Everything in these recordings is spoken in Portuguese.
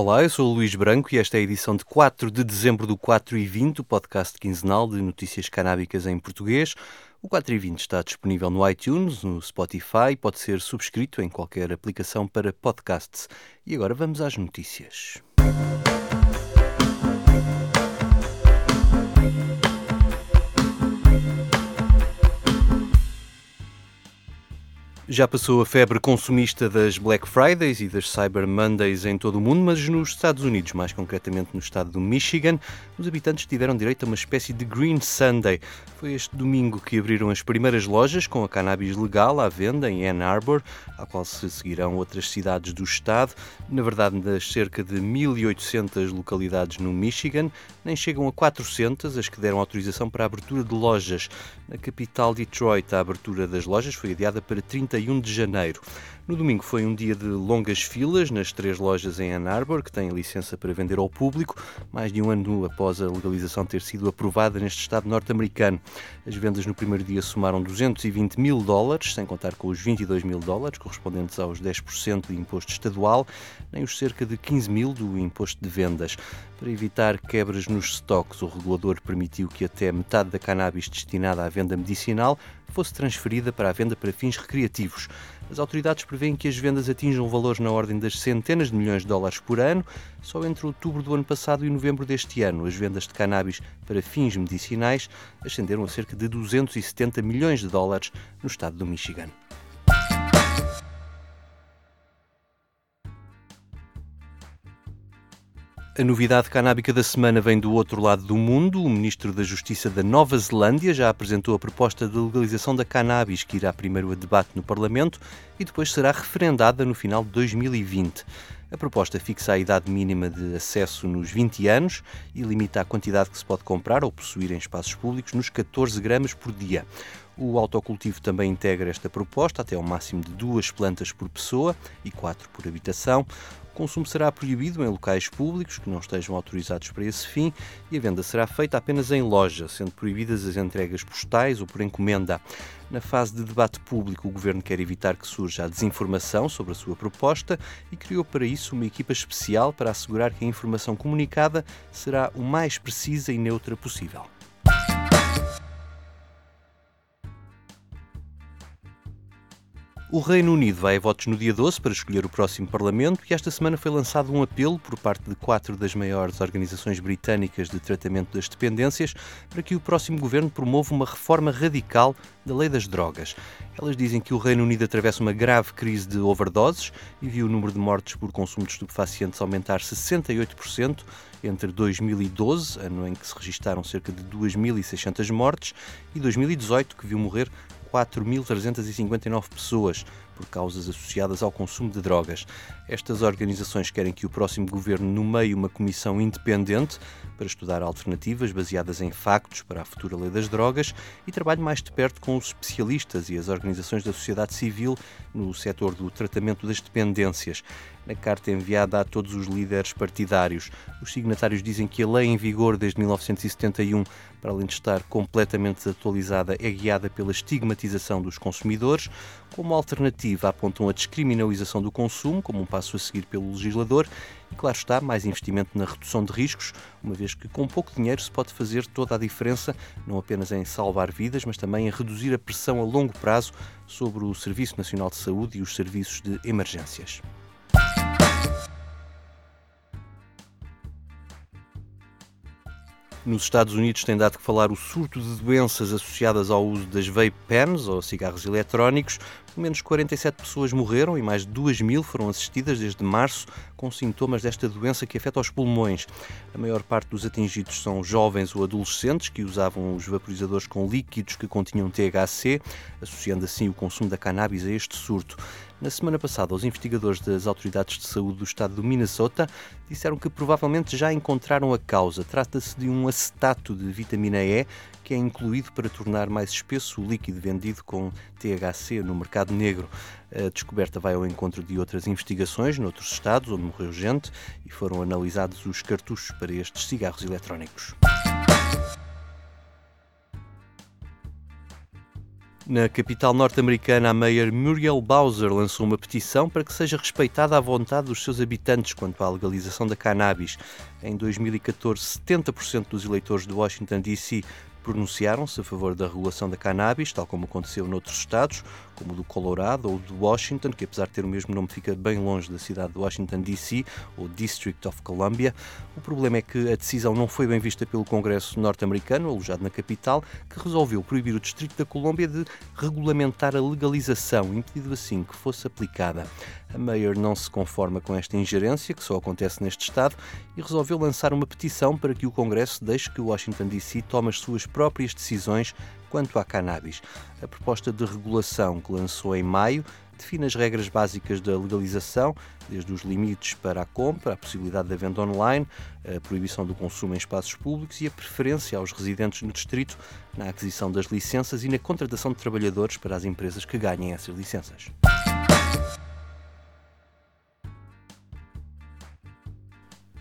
Olá, eu sou o Luís Branco e esta é a edição de 4 de dezembro do 4 e 20, o podcast quinzenal de notícias canábicas em português. O 4 e 20 está disponível no iTunes, no Spotify, pode ser subscrito em qualquer aplicação para podcasts. E agora vamos às notícias. Já passou a febre consumista das Black Fridays e das Cyber Mondays em todo o mundo, mas nos Estados Unidos, mais concretamente no estado do Michigan, os habitantes tiveram direito a uma espécie de Green Sunday. Foi este domingo que abriram as primeiras lojas com a cannabis legal à venda em Ann Arbor, à qual se seguirão outras cidades do estado. Na verdade, das cerca de 1.800 localidades no Michigan, nem chegam a 400 as que deram autorização para a abertura de lojas. Na capital Detroit, a abertura das lojas foi adiada para 30 31 de janeiro. No domingo foi um dia de longas filas nas três lojas em Ann Arbor, que têm licença para vender ao público, mais de um ano após a legalização ter sido aprovada neste estado norte-americano. As vendas no primeiro dia somaram 220 mil dólares, sem contar com os 22 mil dólares, correspondentes aos 10% de imposto estadual, nem os cerca de 15 mil do imposto de vendas. Para evitar quebras nos estoques, o regulador permitiu que até metade da cannabis destinada à venda medicinal fosse transferida para a venda para fins recreativos. As autoridades prevêem que as vendas atinjam valores na ordem das centenas de milhões de dólares por ano. Só entre outubro do ano passado e novembro deste ano, as vendas de cannabis para fins medicinais ascenderam a cerca de 270 milhões de dólares no estado do Michigan. A novidade canábica da semana vem do outro lado do mundo. O ministro da Justiça da Nova Zelândia já apresentou a proposta de legalização da cannabis, que irá primeiro a debate no Parlamento e depois será referendada no final de 2020. A proposta fixa a idade mínima de acesso nos 20 anos e limita a quantidade que se pode comprar ou possuir em espaços públicos nos 14 gramas por dia. O autocultivo também integra esta proposta até ao máximo de duas plantas por pessoa e quatro por habitação consumo será proibido em locais públicos que não estejam autorizados para esse fim e a venda será feita apenas em loja, sendo proibidas as entregas postais ou por encomenda. Na fase de debate público, o governo quer evitar que surja a desinformação sobre a sua proposta e criou para isso uma equipa especial para assegurar que a informação comunicada será o mais precisa e neutra possível. O Reino Unido vai a votos no dia 12 para escolher o próximo Parlamento e esta semana foi lançado um apelo por parte de quatro das maiores organizações britânicas de tratamento das dependências para que o próximo governo promova uma reforma radical da lei das drogas. Elas dizem que o Reino Unido atravessa uma grave crise de overdoses e viu o número de mortes por consumo de estupefacientes aumentar 68% entre 2012, ano em que se registaram cerca de 2.600 mortes, e 2018, que viu morrer 4.359 pessoas por causas associadas ao consumo de drogas. Estas organizações querem que o próximo governo nomeie uma comissão independente para estudar alternativas baseadas em factos para a futura lei das drogas e trabalhe mais de perto com os especialistas e as organizações da sociedade civil no setor do tratamento das dependências. Na carta enviada a todos os líderes partidários, os signatários dizem que a lei em vigor desde 1971, para além de estar completamente desatualizada, é guiada pela estigmatização dos consumidores. Como alternativa, apontam a descriminalização do consumo como um passo a seguir pelo legislador e, claro está, mais investimento na redução de riscos, uma vez que com pouco dinheiro se pode fazer toda a diferença, não apenas em salvar vidas, mas também em reduzir a pressão a longo prazo sobre o Serviço Nacional de Saúde e os serviços de emergências. Nos Estados Unidos tem dado que falar o surto de doenças associadas ao uso das vape pens, ou cigarros eletrónicos. Pelo menos 47 pessoas morreram e mais de 2 mil foram assistidas desde março com sintomas desta doença que afeta os pulmões. A maior parte dos atingidos são jovens ou adolescentes que usavam os vaporizadores com líquidos que continham THC, associando assim o consumo da cannabis a este surto. Na semana passada, os investigadores das autoridades de saúde do estado do Minnesota disseram que provavelmente já encontraram a causa. Trata-se de um acetato de vitamina E que é incluído para tornar mais espesso o líquido vendido com THC no mercado negro. A descoberta vai ao encontro de outras investigações noutros estados onde morreu gente e foram analisados os cartuchos para estes cigarros eletrónicos. Na capital norte-americana, a Mayor Muriel Bowser lançou uma petição para que seja respeitada a vontade dos seus habitantes quanto à legalização da cannabis. Em 2014, 70% dos eleitores de Washington, D.C pronunciaram-se a favor da regulação da cannabis, tal como aconteceu noutros estados, como o do Colorado ou de Washington, que apesar de ter o mesmo nome fica bem longe da cidade de Washington DC, ou District of Columbia. O problema é que a decisão não foi bem vista pelo Congresso norte-americano, alojado na capital, que resolveu proibir o Distrito da Colômbia de regulamentar a legalização, impedindo assim que fosse aplicada. A Mayor não se conforma com esta ingerência, que só acontece neste Estado, e resolveu lançar uma petição para que o Congresso deixe que Washington DC tome as suas próprias decisões quanto à cannabis. A proposta de regulação que lançou em maio define as regras básicas da legalização, desde os limites para a compra, a possibilidade da venda online, a proibição do consumo em espaços públicos e a preferência aos residentes no distrito na aquisição das licenças e na contratação de trabalhadores para as empresas que ganhem essas licenças.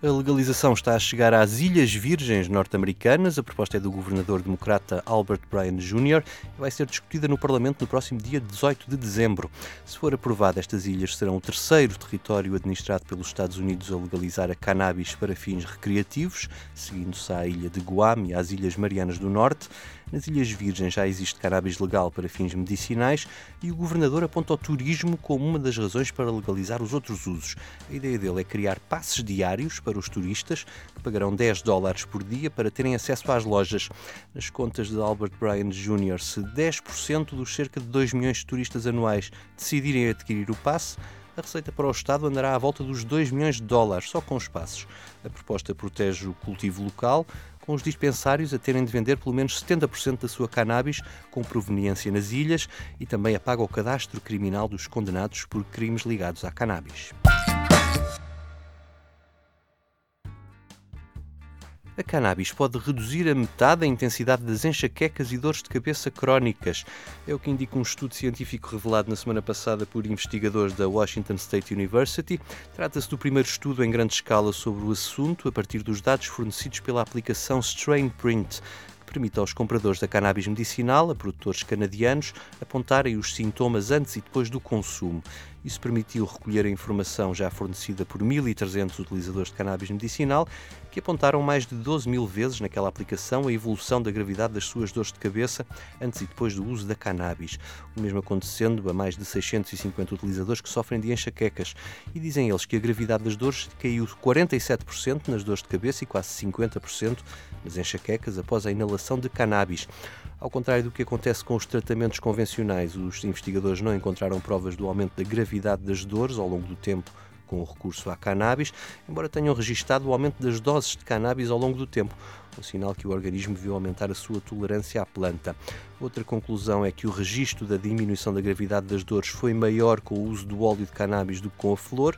A legalização está a chegar às Ilhas Virgens norte-americanas. A proposta é do governador democrata Albert Bryan Jr. e vai ser discutida no Parlamento no próximo dia 18 de dezembro. Se for aprovada, estas ilhas serão o terceiro território administrado pelos Estados Unidos a legalizar a cannabis para fins recreativos, seguindo-se à ilha de Guam e às Ilhas Marianas do Norte. Nas Ilhas Virgens já existe cannabis legal para fins medicinais e o governador aponta o turismo como uma das razões para legalizar os outros usos. A ideia dele é criar passes diários para os turistas, que pagarão 10 dólares por dia para terem acesso às lojas. Nas contas de Albert Bryan Jr., se 10% dos cerca de 2 milhões de turistas anuais decidirem adquirir o passe, a receita para o Estado andará à volta dos 2 milhões de dólares, só com os passos. A proposta protege o cultivo local, com os dispensários a terem de vender pelo menos 70% da sua cannabis com proveniência nas ilhas e também apaga o cadastro criminal dos condenados por crimes ligados à cannabis. A cannabis pode reduzir a metade a intensidade das enxaquecas e dores de cabeça crónicas. É o que indica um estudo científico revelado na semana passada por investigadores da Washington State University. Trata-se do primeiro estudo em grande escala sobre o assunto, a partir dos dados fornecidos pela aplicação StrainPrint permite aos compradores da cannabis medicinal, a produtores canadianos, apontarem os sintomas antes e depois do consumo. Isso permitiu recolher a informação já fornecida por 1.300 utilizadores de cannabis medicinal, que apontaram mais de 12 mil vezes naquela aplicação a evolução da gravidade das suas dores de cabeça antes e depois do uso da cannabis. O mesmo acontecendo a mais de 650 utilizadores que sofrem de enxaquecas. E dizem eles que a gravidade das dores caiu 47% nas dores de cabeça e quase 50% nas enxaquecas após a inalação de cannabis. Ao contrário do que acontece com os tratamentos convencionais, os investigadores não encontraram provas do aumento da gravidade das dores ao longo do tempo com o recurso à cannabis, embora tenham registado o aumento das doses de cannabis ao longo do tempo, um sinal que o organismo viu aumentar a sua tolerância à planta. Outra conclusão é que o registro da diminuição da gravidade das dores foi maior com o uso do óleo de cannabis do que com a flor.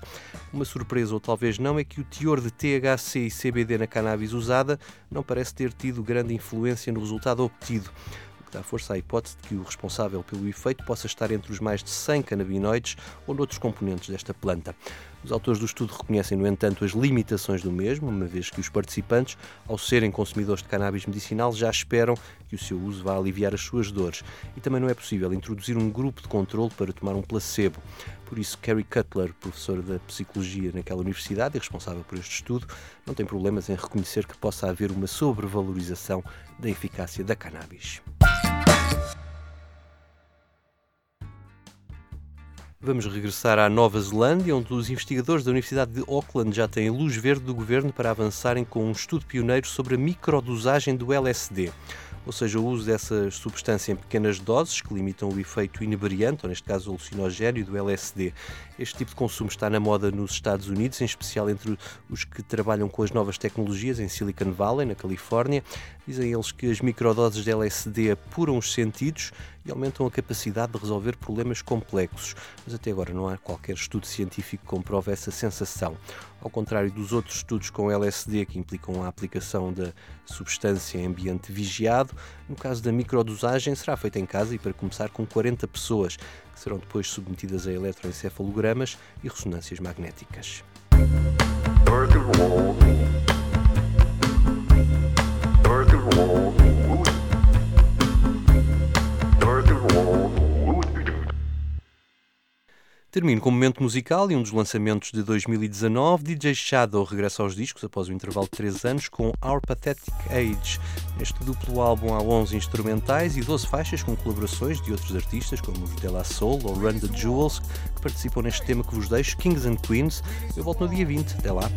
Uma surpresa, ou talvez não, é que o teor de THC e CBD na cannabis usada não parece ter tido grande influência no resultado obtido dá força à hipótese de que o responsável pelo efeito possa estar entre os mais de 100 canabinoides ou noutros componentes desta planta. Os autores do estudo reconhecem, no entanto, as limitações do mesmo, uma vez que os participantes, ao serem consumidores de cannabis medicinal, já esperam que o seu uso vá aliviar as suas dores. E também não é possível introduzir um grupo de controle para tomar um placebo. Por isso, Carrie Cutler, professora da psicologia naquela universidade e responsável por este estudo, não tem problemas em reconhecer que possa haver uma sobrevalorização da eficácia da cannabis. Vamos regressar à Nova Zelândia, onde os investigadores da Universidade de Auckland já têm luz verde do governo para avançarem com um estudo pioneiro sobre a microdosagem do LSD ou seja, o uso dessa substância em pequenas doses que limitam o efeito inebriante, ou neste caso alucinogénio, do LSD. Este tipo de consumo está na moda nos Estados Unidos, em especial entre os que trabalham com as novas tecnologias em Silicon Valley, na Califórnia. Dizem eles que as microdoses de LSD apuram os sentidos aumentam a capacidade de resolver problemas complexos, mas até agora não há qualquer estudo científico que comprove essa sensação. Ao contrário dos outros estudos com LSD que implicam a aplicação da substância em ambiente vigiado, no caso da microdosagem será feita em casa e para começar com 40 pessoas, que serão depois submetidas a eletroencefalogramas e ressonâncias magnéticas. Termino com um momento musical e um dos lançamentos de 2019. DJ Shadow regressa aos discos após o intervalo de 3 anos com Our Pathetic Age. Neste duplo álbum há 11 instrumentais e 12 faixas com colaborações de outros artistas como os De La Soul ou Run the Jewels que participam neste tema que vos deixo, Kings and Queens. Eu volto no dia 20. Até lá.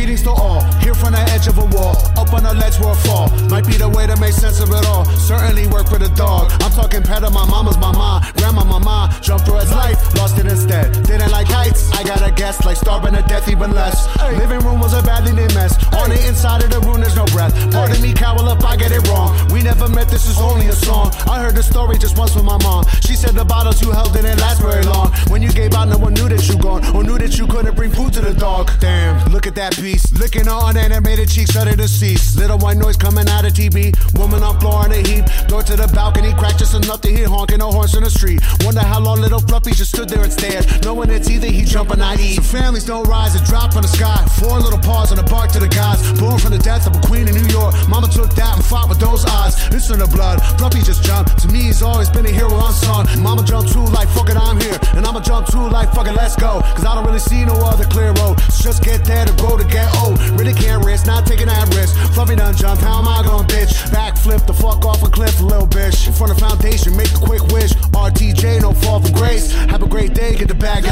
Greetings to all, here from the edge of a wall. Up on a ledge where I fall. Might be the way to make sense of it all. Certainly work for the dog. I'm talking pet of my mama's mama. Grandma mama. Jumped for his life, lost it instead. Didn't like heights, I got a guess. Like starving to death, even less. Living room was a badly named mess. On the inside of the room, there's no breath. Pardon me, cowl up, I get it wrong. We never met, this is only a song. I heard the story just once with my mom. She said the bottles you held didn't last very long. When you gave out, no one knew that you gone. Or knew that you couldn't bring food to the dog. Damn, look at that beast. Licking on animated cheeks of the deceased. Little white noise coming out of TV. Woman on floor in a heap. Door to the balcony, cracked just enough to hear honking no horns in the street. Wonder how long little Fluffy just stood there and stared. Knowing it's either he jump or not eat. Families don't rise and drop from the sky. Four little paws on the bark to the gods. Born from the death of a queen in New York. Mama took that and fought with those eyes. In the blood. Fluffy just jumped. To me, he's always been a hero unsung. Mama jumped too like fuck it, I'm here. And I'ma jump too like fuck it, let's go. Cause I don't really see no other clear road. So just get there to grow to get old. Really can't risk, not taking that risk. Fluffy done jumped, how am I gonna bitch? Backflip the fuck off a cliff, little bitch. Front of foundation, make a quick wish. RTJ, no fall from grace. Have a great day, get the bag,